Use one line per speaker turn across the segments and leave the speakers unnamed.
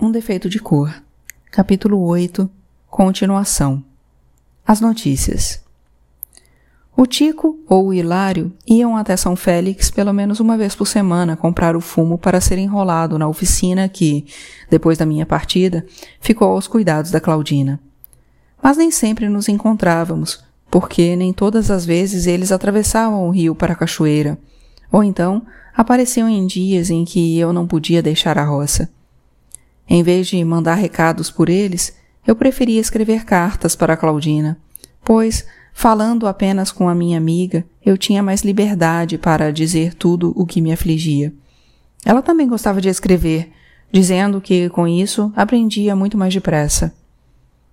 Um defeito de cor. Capítulo 8. Continuação. As notícias. O Tico ou o Hilário iam até São Félix pelo menos uma vez por semana comprar o fumo para ser enrolado na oficina que, depois da minha partida, ficou aos cuidados da Claudina. Mas nem sempre nos encontrávamos, porque nem todas as vezes eles atravessavam o rio para a cachoeira, ou então apareciam em dias em que eu não podia deixar a roça. Em vez de mandar recados por eles, eu preferia escrever cartas para Claudina, pois, falando apenas com a minha amiga, eu tinha mais liberdade para dizer tudo o que me afligia. Ela também gostava de escrever, dizendo que com isso aprendia muito mais depressa.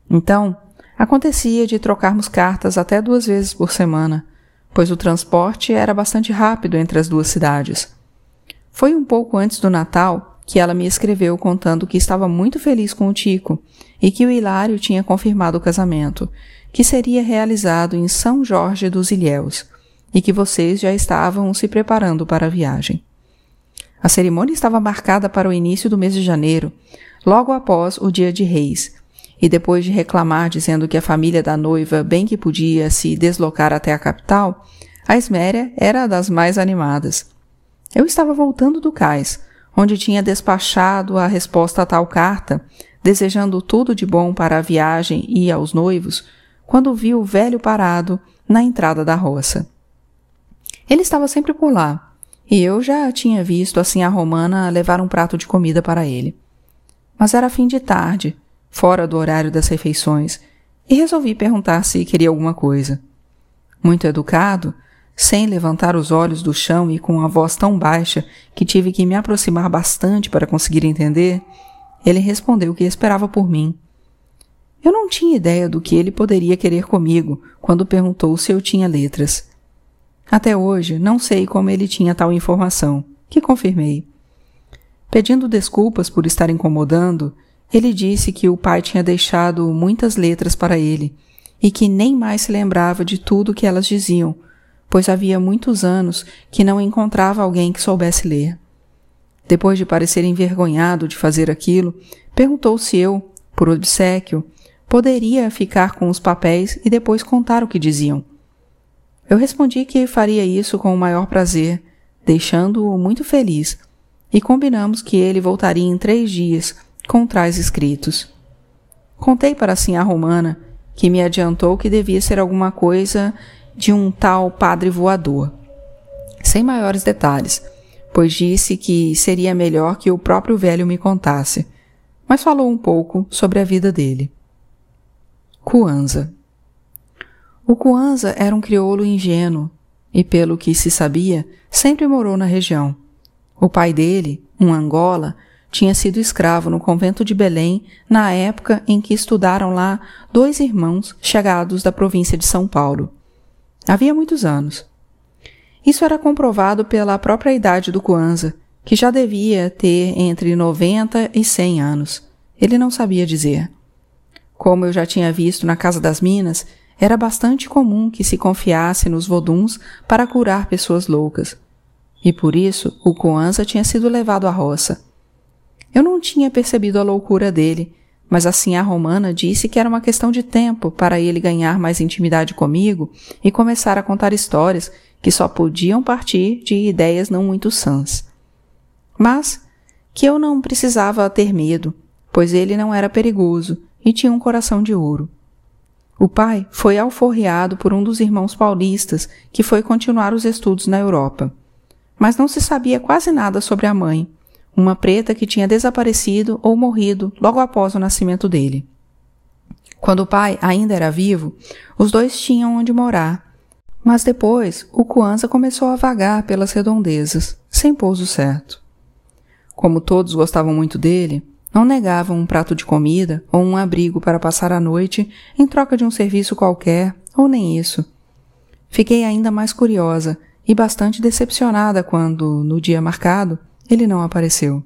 Então, acontecia de trocarmos cartas até duas vezes por semana, pois o transporte era bastante rápido entre as duas cidades. Foi um pouco antes do Natal que ela me escreveu contando que estava muito feliz com o Tico e que o Hilário tinha confirmado o casamento, que seria realizado em São Jorge dos Ilhéus e que vocês já estavam se preparando para a viagem. A cerimônia estava marcada para o início do mês de janeiro, logo após o dia de Reis, e depois de reclamar dizendo que a família da noiva bem que podia se deslocar até a capital, a Esméria era das mais animadas. Eu estava voltando do cais, onde tinha despachado a resposta a tal carta, desejando tudo de bom para a viagem e aos noivos, quando viu o velho parado na entrada da roça. Ele estava sempre por lá, e eu já tinha visto assim a romana levar um prato de comida para ele. Mas era fim de tarde, fora do horário das refeições, e resolvi perguntar se queria alguma coisa. Muito educado, sem levantar os olhos do chão e com a voz tão baixa que tive que me aproximar bastante para conseguir entender, ele respondeu que esperava por mim. Eu não tinha ideia do que ele poderia querer comigo quando perguntou se eu tinha letras. Até hoje não sei como ele tinha tal informação, que confirmei. Pedindo desculpas por estar incomodando, ele disse que o pai tinha deixado muitas letras para ele e que nem mais se lembrava de tudo que elas diziam, pois havia muitos anos que não encontrava alguém que soubesse ler. Depois de parecer envergonhado de fazer aquilo, perguntou se eu, por obsequio, poderia ficar com os papéis e depois contar o que diziam. Eu respondi que faria isso com o maior prazer, deixando-o muito feliz, e combinamos que ele voltaria em três dias com trás escritos. Contei para a sinhá romana, que me adiantou que devia ser alguma coisa de um tal padre voador. Sem maiores detalhes, pois disse que seria melhor que o próprio velho me contasse, mas falou um pouco sobre a vida dele. Cuanza O Cuanza era um crioulo ingênuo e, pelo que se sabia, sempre morou na região. O pai dele, um Angola, tinha sido escravo no convento de Belém na época em que estudaram lá dois irmãos chegados da província de São Paulo. Havia muitos anos. Isso era comprovado pela própria idade do Kwanzaa, que já devia ter entre 90 e 100 anos. Ele não sabia dizer. Como eu já tinha visto na Casa das Minas, era bastante comum que se confiasse nos voduns para curar pessoas loucas. E por isso o Kwanzaa tinha sido levado à roça. Eu não tinha percebido a loucura dele, mas assim a romana disse que era uma questão de tempo para ele ganhar mais intimidade comigo e começar a contar histórias que só podiam partir de ideias não muito sãs. Mas que eu não precisava ter medo, pois ele não era perigoso e tinha um coração de ouro. O pai foi alforreado por um dos irmãos paulistas que foi continuar os estudos na Europa. Mas não se sabia quase nada sobre a mãe, uma preta que tinha desaparecido ou morrido logo após o nascimento dele. Quando o pai ainda era vivo, os dois tinham onde morar. Mas depois, o Kwanzaa começou a vagar pelas redondezas, sem pouso certo. Como todos gostavam muito dele, não negavam um prato de comida ou um abrigo para passar a noite em troca de um serviço qualquer, ou nem isso. Fiquei ainda mais curiosa e bastante decepcionada quando, no dia marcado, ele não apareceu.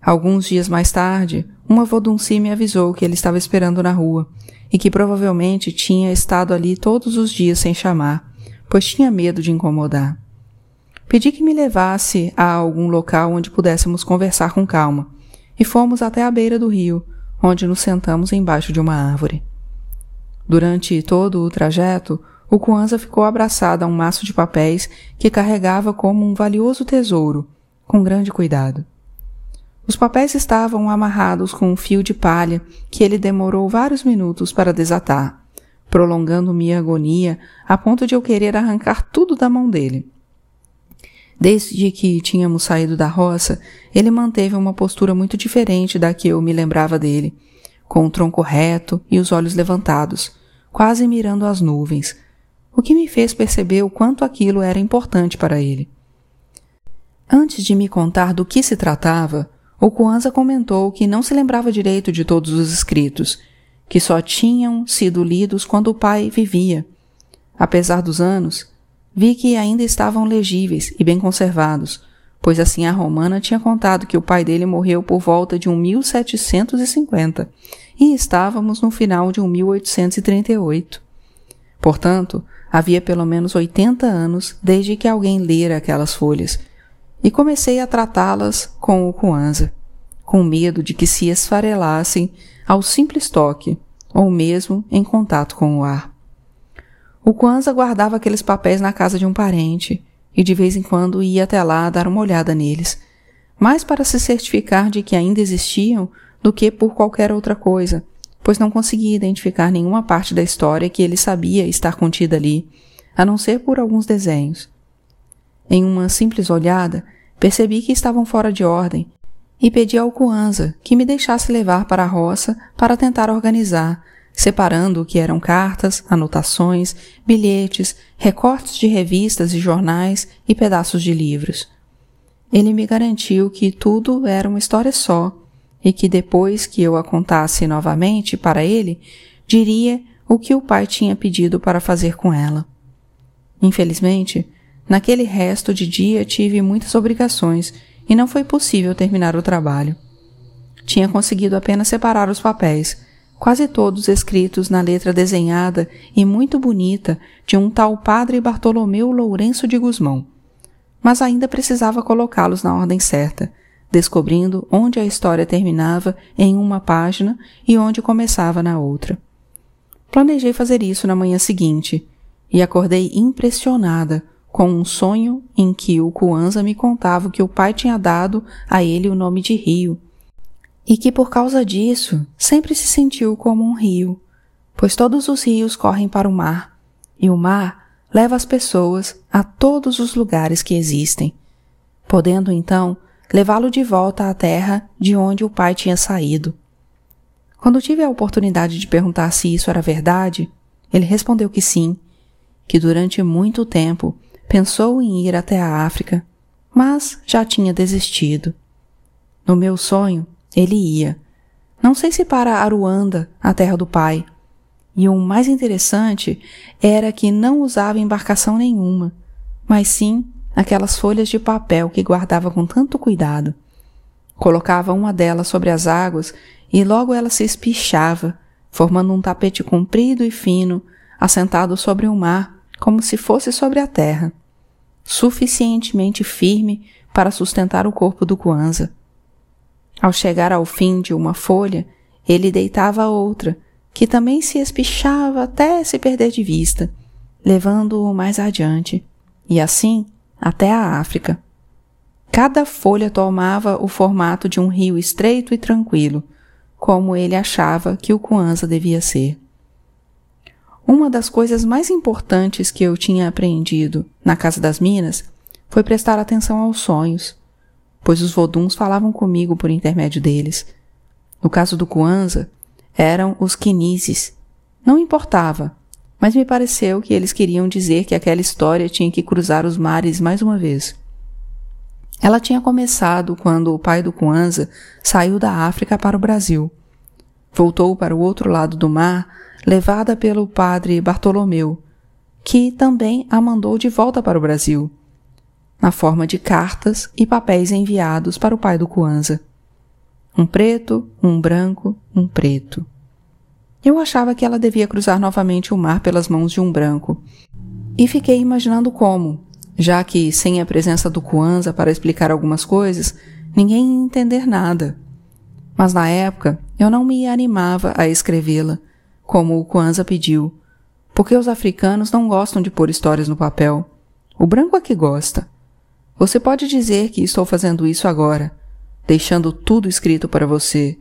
Alguns dias mais tarde, uma vodunci me avisou que ele estava esperando na rua e que provavelmente tinha estado ali todos os dias sem chamar, pois tinha medo de incomodar. Pedi que me levasse a algum local onde pudéssemos conversar com calma, e fomos até a beira do rio, onde nos sentamos embaixo de uma árvore. Durante todo o trajeto, o Kwanzaa ficou abraçado a um maço de papéis que carregava como um valioso tesouro, com grande cuidado. Os papéis estavam amarrados com um fio de palha que ele demorou vários minutos para desatar, prolongando minha agonia a ponto de eu querer arrancar tudo da mão dele. Desde que tínhamos saído da roça, ele manteve uma postura muito diferente da que eu me lembrava dele, com o tronco reto e os olhos levantados, quase mirando as nuvens, o que me fez perceber o quanto aquilo era importante para ele. Antes de me contar do que se tratava, o Kwanzaa comentou que não se lembrava direito de todos os escritos, que só tinham sido lidos quando o pai vivia. Apesar dos anos, vi que ainda estavam legíveis e bem conservados, pois assim a romana tinha contado que o pai dele morreu por volta de um 1750 e estávamos no final de um 1838. Portanto, havia pelo menos 80 anos desde que alguém lera aquelas folhas, e comecei a tratá-las com o Kwanzaa, com medo de que se esfarelassem ao simples toque, ou mesmo em contato com o ar. O Kwanzaa guardava aqueles papéis na casa de um parente, e de vez em quando ia até lá dar uma olhada neles, mais para se certificar de que ainda existiam do que por qualquer outra coisa, pois não conseguia identificar nenhuma parte da história que ele sabia estar contida ali, a não ser por alguns desenhos. Em uma simples olhada, percebi que estavam fora de ordem e pedi ao Kwanzaa que me deixasse levar para a roça para tentar organizar, separando o que eram cartas, anotações, bilhetes, recortes de revistas e jornais e pedaços de livros. Ele me garantiu que tudo era uma história só e que depois que eu a contasse novamente para ele, diria o que o pai tinha pedido para fazer com ela. Infelizmente, naquele resto de dia tive muitas obrigações e não foi possível terminar o trabalho. Tinha conseguido apenas separar os papéis, quase todos escritos na letra desenhada e muito bonita de um tal padre Bartolomeu Lourenço de Guzmão. Mas ainda precisava colocá-los na ordem certa, descobrindo onde a história terminava em uma página e onde começava na outra. Planejei fazer isso na manhã seguinte e acordei impressionada com um sonho em que o Kwanzaa me contava que o pai tinha dado a ele o nome de rio e que por causa disso sempre se sentiu como um rio, pois todos os rios correm para o mar e o mar leva as pessoas a todos os lugares que existem, podendo então levá-lo de volta à terra de onde o pai tinha saído. Quando tive a oportunidade de perguntar se isso era verdade, ele respondeu que sim, que durante muito tempo pensou em ir até a África, mas já tinha desistido. No meu sonho, ele ia. Não sei se para Aruanda, a terra do pai. E o mais interessante era que não usava embarcação nenhuma, mas sim aquelas folhas de papel que guardava com tanto cuidado. Colocava uma delas sobre as águas e logo ela se espichava, formando um tapete comprido e fino, assentado sobre o mar, como se fosse sobre a terra, suficientemente firme para sustentar o corpo do Kwanzaa. Ao chegar ao fim de uma folha, ele deitava outra, que também se espichava até se perder de vista, levando-o mais adiante, e assim até a África. Cada folha tomava o formato de um rio estreito e tranquilo, como ele achava que o Kwanzaa devia ser. Uma das coisas mais importantes que eu tinha aprendido na Casa das Minas foi prestar atenção aos sonhos, pois os voduns falavam comigo por intermédio deles. No caso do Kwanzaa, eram os Kinises. Não importava, mas me pareceu que eles queriam dizer que aquela história tinha que cruzar os mares mais uma vez. Ela tinha começado quando o pai do Kwanzaa saiu da África para o Brasil. Voltou para o outro lado do mar, levada pelo padre Bartolomeu, que também a mandou de volta para o Brasil, na forma de cartas e papéis enviados para o pai do Kwanzaa. Um preto, um branco, um preto. Eu achava que ela devia cruzar novamente o mar pelas mãos de um branco. E fiquei imaginando como, já que sem a presença do Kwanzaa para explicar algumas coisas, ninguém ia entender nada. Mas na época eu não me animava a escrevê-la, como o Kwanzaa pediu, porque os africanos não gostam de pôr histórias no papel. O branco é que gosta. Você pode dizer que estou fazendo isso agora, deixando tudo escrito para você,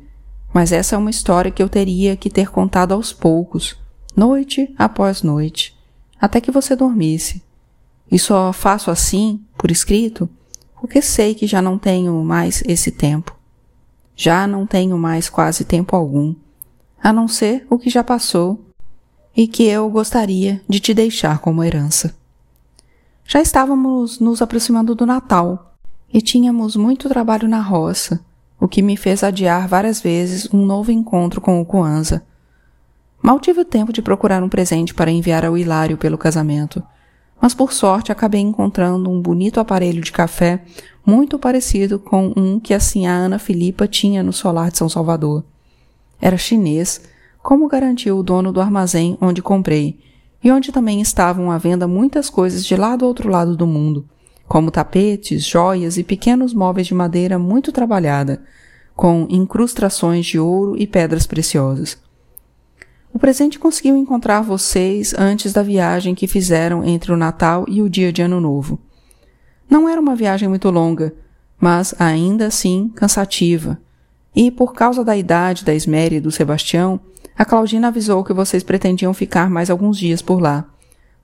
mas essa é uma história que eu teria que ter contado aos poucos, noite após noite, até que você dormisse. E só faço assim, por escrito, porque sei que já não tenho mais esse tempo. Já não tenho mais quase tempo algum, a não ser o que já passou e que eu gostaria de te deixar como herança. Já estávamos nos aproximando do Natal e tínhamos muito trabalho na roça, o que me fez adiar várias vezes um novo encontro com o Kwanzaa. Mal tive o tempo de procurar um presente para enviar ao Hilário pelo casamento, mas por sorte acabei encontrando um bonito aparelho de café muito parecido com um que assim a Ana Filipa tinha no solar de São Salvador. Era chinês, como garantiu o dono do armazém onde comprei, e onde também estavam à venda muitas coisas de lá do outro lado do mundo, como tapetes, joias e pequenos móveis de madeira muito trabalhada, com incrustações de ouro e pedras preciosas. O presente conseguiu encontrar vocês antes da viagem que fizeram entre o Natal e o dia de Ano Novo. Não era uma viagem muito longa, mas ainda assim cansativa. E por causa da idade da Esméria e do Sebastião, a Claudina avisou que vocês pretendiam ficar mais alguns dias por lá.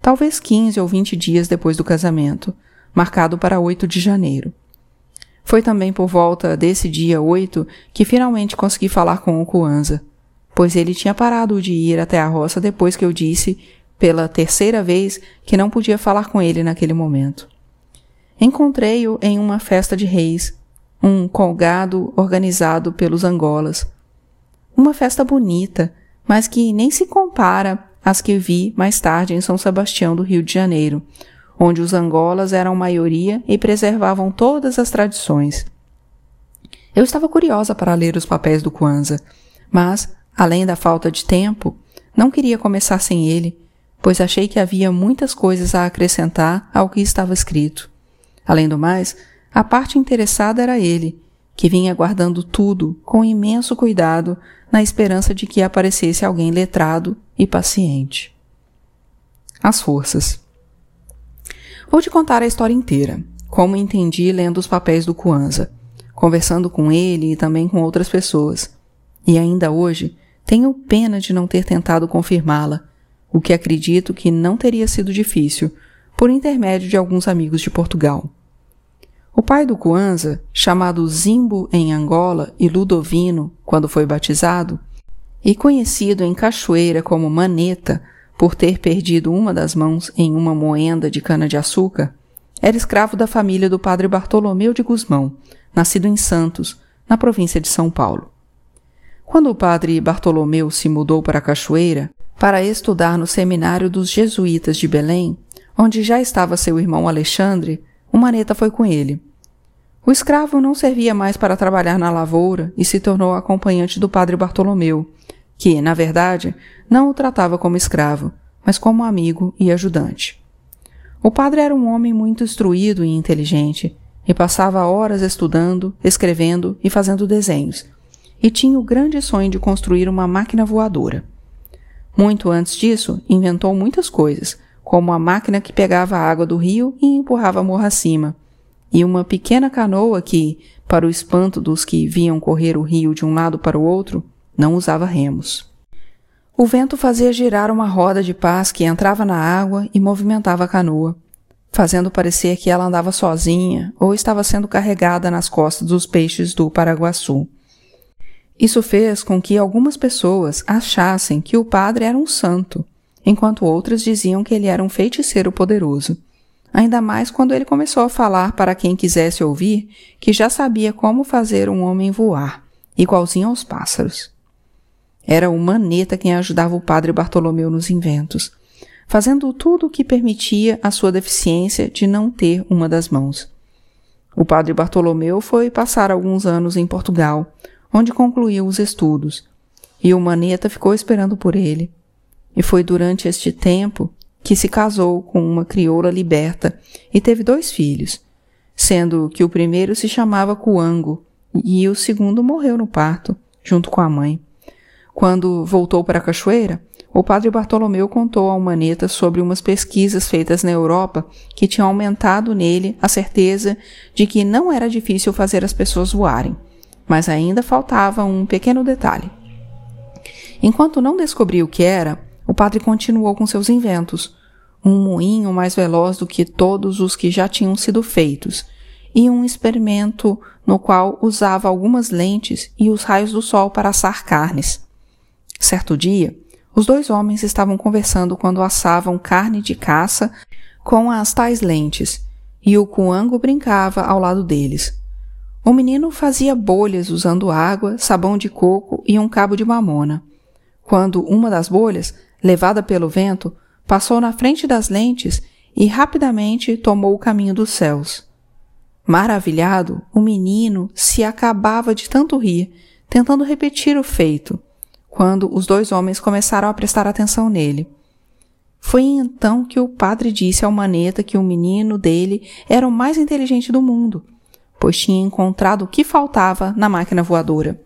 Talvez 15 ou 20 dias depois do casamento, marcado para 8 de janeiro. Foi também por volta desse dia 8 que finalmente consegui falar com o Kwanzaa, pois ele tinha parado de ir até a roça depois que eu disse, pela terceira vez, que não podia falar com ele naquele momento. Encontrei-o em uma festa de reis, um colgado organizado pelos Angolas. Uma festa bonita, mas que nem se compara às que vi mais tarde em São Sebastião do Rio de Janeiro, onde os Angolas eram maioria e preservavam todas as tradições. Eu estava curiosa para ler os papéis do Kwanzaa, mas, além da falta de tempo, não queria começar sem ele, pois achei que havia muitas coisas a acrescentar ao que estava escrito. Além do mais, a parte interessada era ele, que vinha guardando tudo com imenso cuidado, na esperança de que aparecesse alguém letrado e paciente. As forças. Vou te contar a história inteira, como entendi lendo os papéis do Kwanzaa, conversando com ele e também com outras pessoas. E ainda hoje, tenho pena de não ter tentado confirmá-la, o que acredito que não teria sido difícil, por intermédio de alguns amigos de Portugal. O pai do Kwanzaa, chamado Zimbo em Angola e Ludovino quando foi batizado, e conhecido em Cachoeira como Maneta por ter perdido uma das mãos em uma moenda de cana-de-açúcar, era escravo da família do padre Bartolomeu de Guzmão, nascido em Santos, na província de São Paulo. Quando o padre Bartolomeu se mudou para Cachoeira para estudar no seminário dos jesuítas de Belém, onde já estava seu irmão Alexandre, o Maneta foi com ele. O escravo não servia mais para trabalhar na lavoura e se tornou acompanhante do padre Bartolomeu, que, na verdade, não o tratava como escravo, mas como amigo e ajudante. O padre era um homem muito instruído e inteligente, e passava horas estudando, escrevendo e fazendo desenhos, e tinha o grande sonho de construir uma máquina voadora. Muito antes disso, inventou muitas coisas, como a máquina que pegava a água do rio e empurrava morro acima, e uma pequena canoa que, para o espanto dos que viam correr o rio de um lado para o outro, não usava remos. O vento fazia girar uma roda de paz que entrava na água e movimentava a canoa, fazendo parecer que ela andava sozinha ou estava sendo carregada nas costas dos peixes do Paraguaçu. Isso fez com que algumas pessoas achassem que o padre era um santo enquanto outras diziam que ele era um feiticeiro poderoso. Ainda mais quando ele começou a falar para quem quisesse ouvir que já sabia como fazer um homem voar, igualzinho aos pássaros. Era o Maneta quem ajudava o padre Bartolomeu nos inventos, fazendo tudo o que permitia a sua deficiência de não ter uma das mãos. O padre Bartolomeu foi passar alguns anos em Portugal, onde concluiu os estudos, e o Maneta ficou esperando por ele, e foi durante este tempo que se casou com uma crioula liberta e teve dois filhos, sendo que o primeiro se chamava Cuango e o segundo morreu no parto, junto com a mãe. Quando voltou para a cachoeira, o padre Bartolomeu contou ao Maneta sobre umas pesquisas feitas na Europa que tinham aumentado nele a certeza de que não era difícil fazer as pessoas voarem, mas ainda faltava um pequeno detalhe. Enquanto não descobriu o que era, o padre continuou com seus inventos, um moinho mais veloz do que todos os que já tinham sido feitos, e um experimento no qual usava algumas lentes e os raios do sol para assar carnes. Certo dia, os dois homens estavam conversando quando assavam carne de caça com as tais lentes, e o cuango brincava ao lado deles. O menino fazia bolhas usando água, sabão de coco e um cabo de mamona. Quando uma das bolhas, levada pelo vento, passou na frente das lentes e rapidamente tomou o caminho dos céus. Maravilhado, o menino se acabava de tanto rir, tentando repetir o feito quando os dois homens começaram a prestar atenção nele. Foi então que o padre disse ao maneta que o menino dele era o mais inteligente do mundo, pois tinha encontrado o que faltava na máquina voadora.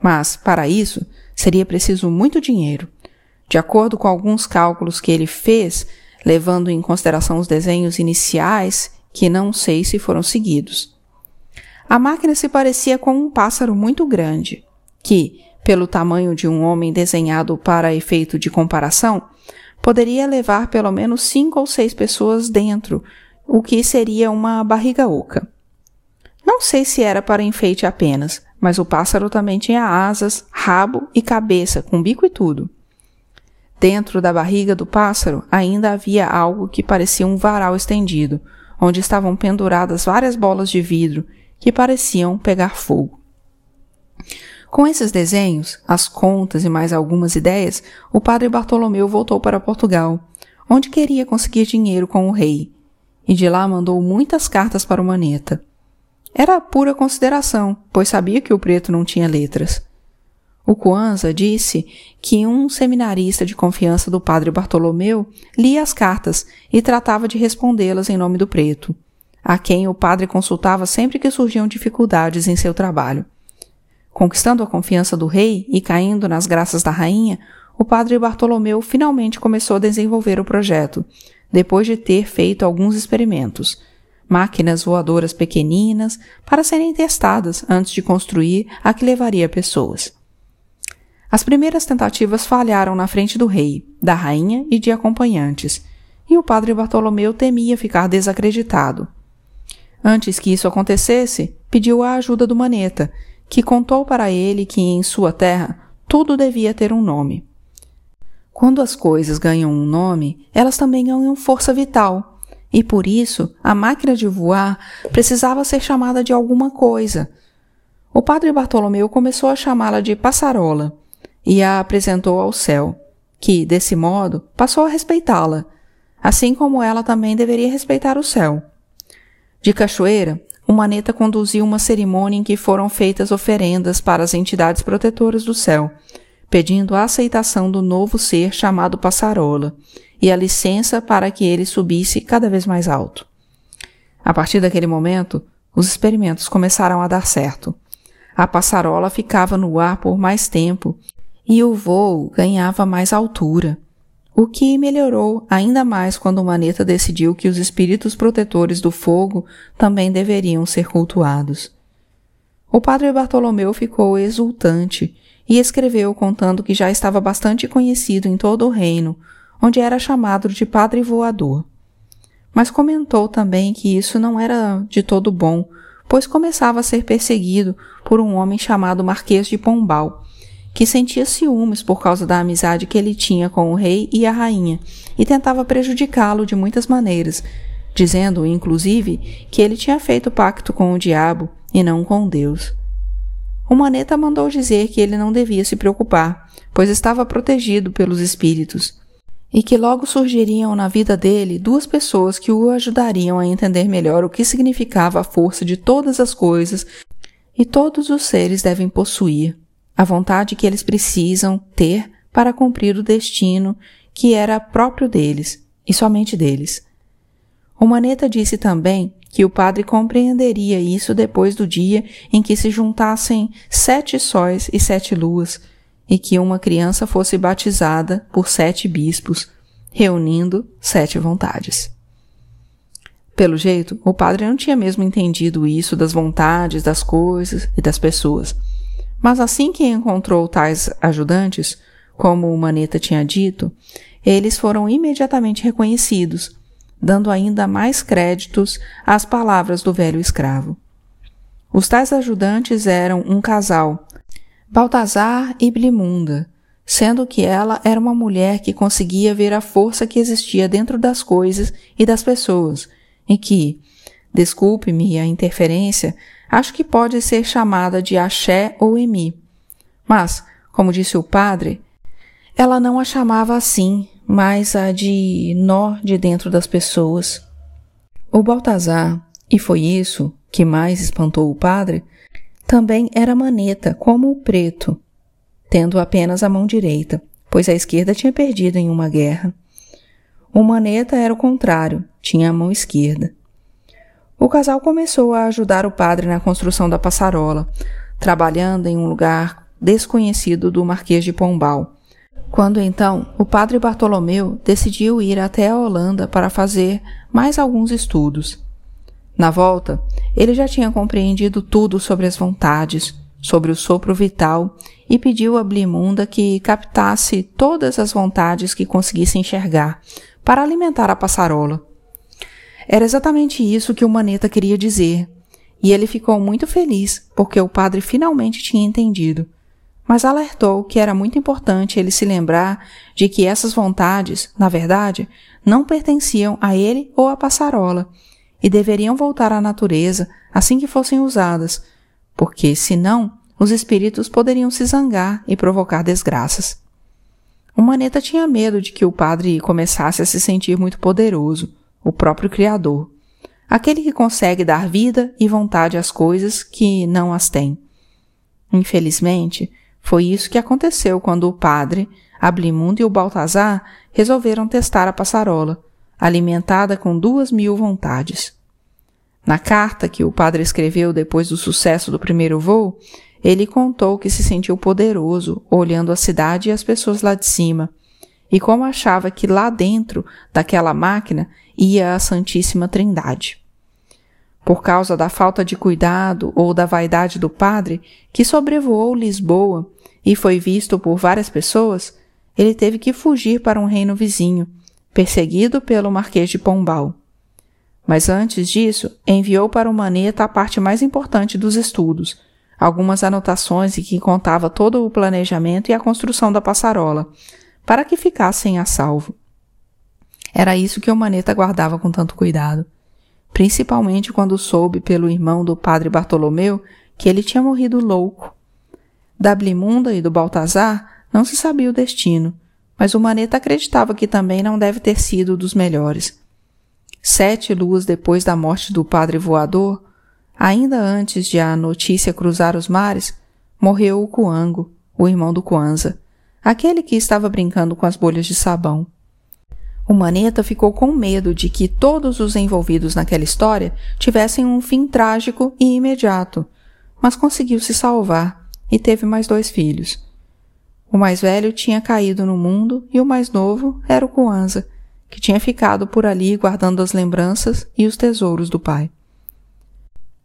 Mas, para isso, seria preciso muito dinheiro. De acordo com alguns cálculos que ele fez, levando em consideração os desenhos iniciais, que não sei se foram seguidos. A máquina se parecia com um pássaro muito grande, que, pelo tamanho de um homem desenhado para efeito de comparação, poderia levar pelo menos cinco ou seis pessoas dentro, o que seria uma barriga oca. Não sei se era para enfeite apenas, mas o pássaro também tinha asas, rabo e cabeça, com bico e tudo. Dentro da barriga do pássaro ainda havia algo que parecia um varal estendido, onde estavam penduradas várias bolas de vidro que pareciam pegar fogo. Com esses desenhos, as contas e mais algumas ideias, o padre Bartolomeu voltou para Portugal, onde queria conseguir dinheiro com o rei, e de lá mandou muitas cartas para o Maneta. Era pura consideração, pois sabia que o preto não tinha letras. O Kwanzaa disse que um seminarista de confiança do padre Bartolomeu lia as cartas e tratava de respondê-las em nome do preto, a quem o padre consultava sempre que surgiam dificuldades em seu trabalho. Conquistando a confiança do rei e caindo nas graças da rainha, o padre Bartolomeu finalmente começou a desenvolver o projeto, depois de ter feito alguns experimentos. Máquinas voadoras pequeninas para serem testadas antes de construir a que levaria pessoas. As primeiras tentativas falharam na frente do rei, da rainha e de acompanhantes, e o padre Bartolomeu temia ficar desacreditado. Antes que isso acontecesse, pediu a ajuda do Maneta que contou para ele que em sua terra tudo devia ter um nome. Quando as coisas ganham um nome, elas também ganham força vital, e por isso a máquina de voar precisava ser chamada de alguma coisa. O padre Bartolomeu começou a chamá-la de passarola e a apresentou ao céu, que, desse modo, passou a respeitá-la, assim como ela também deveria respeitar o céu. De cachoeira, o Maneta conduziu uma cerimônia em que foram feitas oferendas para as entidades protetoras do céu, pedindo a aceitação do novo ser chamado Passarola e a licença para que ele subisse cada vez mais alto. A partir daquele momento, os experimentos começaram a dar certo. A passarola ficava no ar por mais tempo e o voo ganhava mais altura o que melhorou ainda mais quando Maneta decidiu que os espíritos protetores do fogo também deveriam ser cultuados. O padre Bartolomeu ficou exultante e escreveu contando que já estava bastante conhecido em todo o reino, onde era chamado de Padre Voador. Mas comentou também que isso não era de todo bom, pois começava a ser perseguido por um homem chamado Marquês de Pombal, que sentia ciúmes por causa da amizade que ele tinha com o rei e a rainha e tentava prejudicá-lo de muitas maneiras, dizendo, inclusive, que ele tinha feito pacto com o diabo e não com Deus. O Maneta mandou dizer que ele não devia se preocupar, pois estava protegido pelos espíritos, e que logo surgiriam na vida dele duas pessoas que o ajudariam a entender melhor o que significava a força de todas as coisas e todos os seres devem possuir a vontade que eles precisam ter para cumprir o destino que era próprio deles e somente deles. O Maneta disse também que o padre compreenderia isso depois do dia em que se juntassem sete sóis e sete luas, e que uma criança fosse batizada por sete bispos, reunindo sete vontades. Pelo jeito, o padre não tinha mesmo entendido isso das vontades, das coisas e das pessoas. Mas assim que encontrou tais ajudantes, como o Maneta tinha dito, eles foram imediatamente reconhecidos, dando ainda mais créditos às palavras do velho escravo. Os tais ajudantes eram um casal, Baltazar e Blimunda, sendo que ela era uma mulher que conseguia ver a força que existia dentro das coisas e das pessoas, e que, desculpe-me a interferência, acho que pode ser chamada de axé ou emi. Mas, como disse o padre, ela não a chamava assim, mas a de nó de dentro das pessoas. O Baltazar, e foi isso que mais espantou o padre, também era maneta, como o preto, tendo apenas a mão direita, pois a esquerda tinha perdido em uma guerra. O maneta era o contrário, tinha a mão esquerda. O casal começou a ajudar o padre na construção da passarola, trabalhando em um lugar desconhecido do Marquês de Pombal. Quando então o padre Bartolomeu decidiu ir até a Holanda para fazer mais alguns estudos. Na volta, ele já tinha compreendido tudo sobre as vontades, sobre o sopro vital e pediu a Blimunda que captasse todas as vontades que conseguisse enxergar para alimentar a passarola. Era exatamente isso que o Maneta queria dizer, e ele ficou muito feliz porque o padre finalmente tinha entendido. Mas alertou que era muito importante ele se lembrar de que essas vontades, na verdade, não pertenciam a ele ou à passarola, e deveriam voltar à natureza assim que fossem usadas, porque, senão, os espíritos poderiam se zangar e provocar desgraças. O Maneta tinha medo de que o padre começasse a se sentir muito poderoso, o próprio Criador, aquele que consegue dar vida e vontade às coisas que não as têm. Infelizmente, foi isso que aconteceu quando o padre, Ablimundo e o Baltazar resolveram testar a passarola, alimentada com duas mil vontades. Na carta que o padre escreveu depois do sucesso do primeiro voo, ele contou que se sentiu poderoso olhando a cidade e as pessoas lá de cima, e como achava que lá dentro daquela máquina ia a Santíssima Trindade. Por causa da falta de cuidado ou da vaidade do padre, que sobrevoou Lisboa e foi visto por várias pessoas, ele teve que fugir para um reino vizinho, perseguido pelo Marquês de Pombal. Mas antes disso, enviou para o Maneta a parte mais importante dos estudos, algumas anotações em que contava todo o planejamento e a construção da passarola, para que ficassem a salvo. Era isso que o Maneta guardava com tanto cuidado, principalmente quando soube pelo irmão do padre Bartolomeu que ele tinha morrido louco. Da Blimunda e do Baltazar não se sabia o destino, mas o Maneta acreditava que também não deve ter sido dos melhores. Sete luas depois da morte do padre voador, ainda antes de a notícia cruzar os mares, morreu o Coango, o irmão do Kwanza, aquele que estava brincando com as bolhas de sabão. O Maneta ficou com medo de que todos os envolvidos naquela história tivessem um fim trágico e imediato, mas conseguiu se salvar e teve mais dois filhos. O mais velho tinha caído no mundo e o mais novo era o Kwanza, que tinha ficado por ali guardando as lembranças e os tesouros do pai.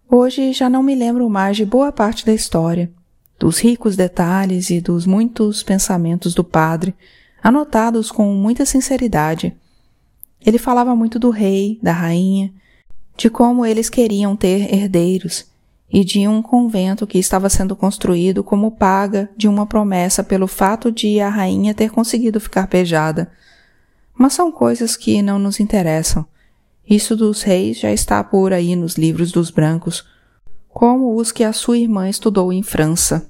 Hoje já não me lembro mais de boa parte da história, dos ricos detalhes e dos muitos pensamentos do padre, anotados com muita sinceridade. Ele falava muito do rei, da rainha, de como eles queriam ter herdeiros e de um convento que estava sendo construído como paga de uma promessa pelo fato de a rainha ter conseguido ficar beijada. Mas são coisas que não nos interessam. Isso dos reis já está por aí nos livros dos brancos, como os que a sua irmã estudou em França.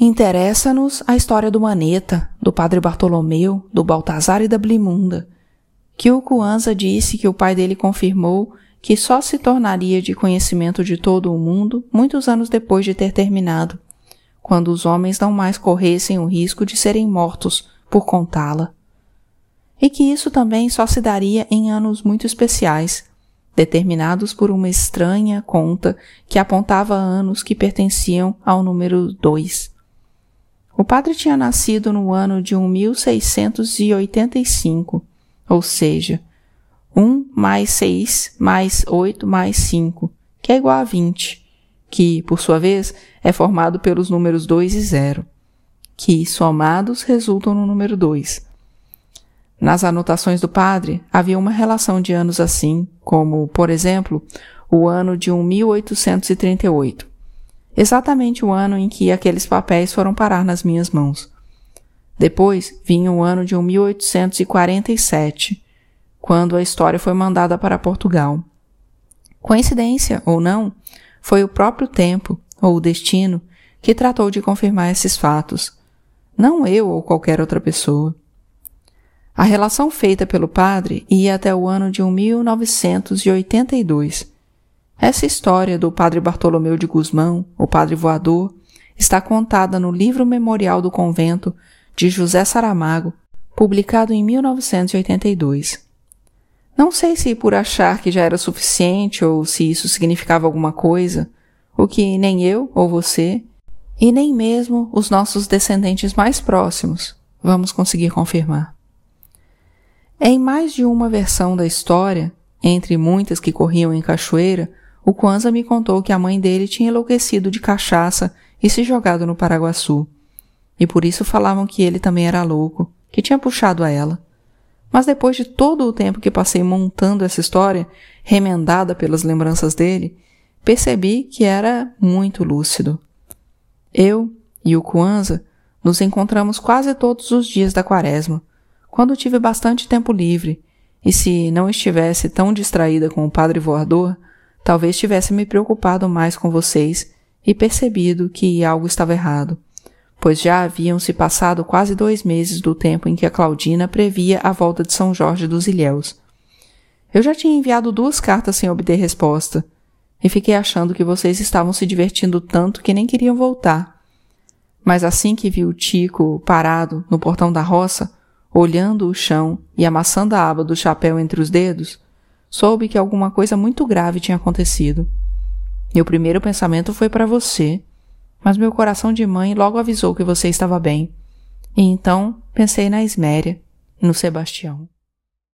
Interessa-nos a história do Maneta, do padre Bartolomeu, do Baltazar e da Blimunda, que o Cuanza disse que o pai dele confirmou que só se tornaria de conhecimento de todo o mundo muitos anos depois de ter terminado, quando os homens não mais corressem o risco de serem mortos por contá-la. E que isso também só se daria em anos muito especiais, determinados por uma estranha conta que apontava anos que pertenciam ao número 2. O padre tinha nascido no ano de 1685, ou seja, 1 mais 6 mais 8 mais 5, que é igual a 20, que, por sua vez, é formado pelos números 2 e 0, que, somados, resultam no número 2. Nas anotações do padre havia uma relação de anos assim, como, por exemplo, o ano de 1838, exatamente o ano em que aqueles papéis foram parar nas minhas mãos. Depois vinha o ano de 1847, quando a história foi mandada para Portugal. Coincidência ou não, foi o próprio tempo, ou o destino, que tratou de confirmar esses fatos, não eu ou qualquer outra pessoa. A relação feita pelo padre ia até o ano de 1982. Essa história do padre Bartolomeu de Guzmão, o padre voador, está contada no livro memorial do convento de José Saramago, publicado em 1982. Não sei se por achar que já era suficiente ou se isso significava alguma coisa, o que nem eu ou você, e nem mesmo os nossos descendentes mais próximos, vamos conseguir confirmar. Em mais de uma versão da história, entre muitas que corriam em cachoeira, o Kwanzaa me contou que a mãe dele tinha enlouquecido de cachaça e se jogado no Paraguaçu. E por isso falavam que ele também era louco, que tinha puxado a ela. Mas depois de todo o tempo que passei montando essa história, remendada pelas lembranças dele, percebi que era muito lúcido. Eu e o Kwanzaa nos encontramos quase todos os dias da quaresma, quando tive bastante tempo livre, e se não estivesse tão distraída com o padre voador, talvez tivesse me preocupado mais com vocês e percebido que algo estava errado, pois já haviam se passado quase dois meses do tempo em que a Claudina previa a volta de São Jorge dos Ilhéus. Eu já tinha enviado duas cartas sem obter resposta, e fiquei achando que vocês estavam se divertindo tanto que nem queriam voltar. Mas assim que vi o Tico parado no portão da roça, olhando o chão e amassando a aba do chapéu entre os dedos, soube que alguma coisa muito grave tinha acontecido. Meu primeiro pensamento foi para você, mas meu coração de mãe logo avisou que você estava bem. E então pensei na Esméria e no Sebastião.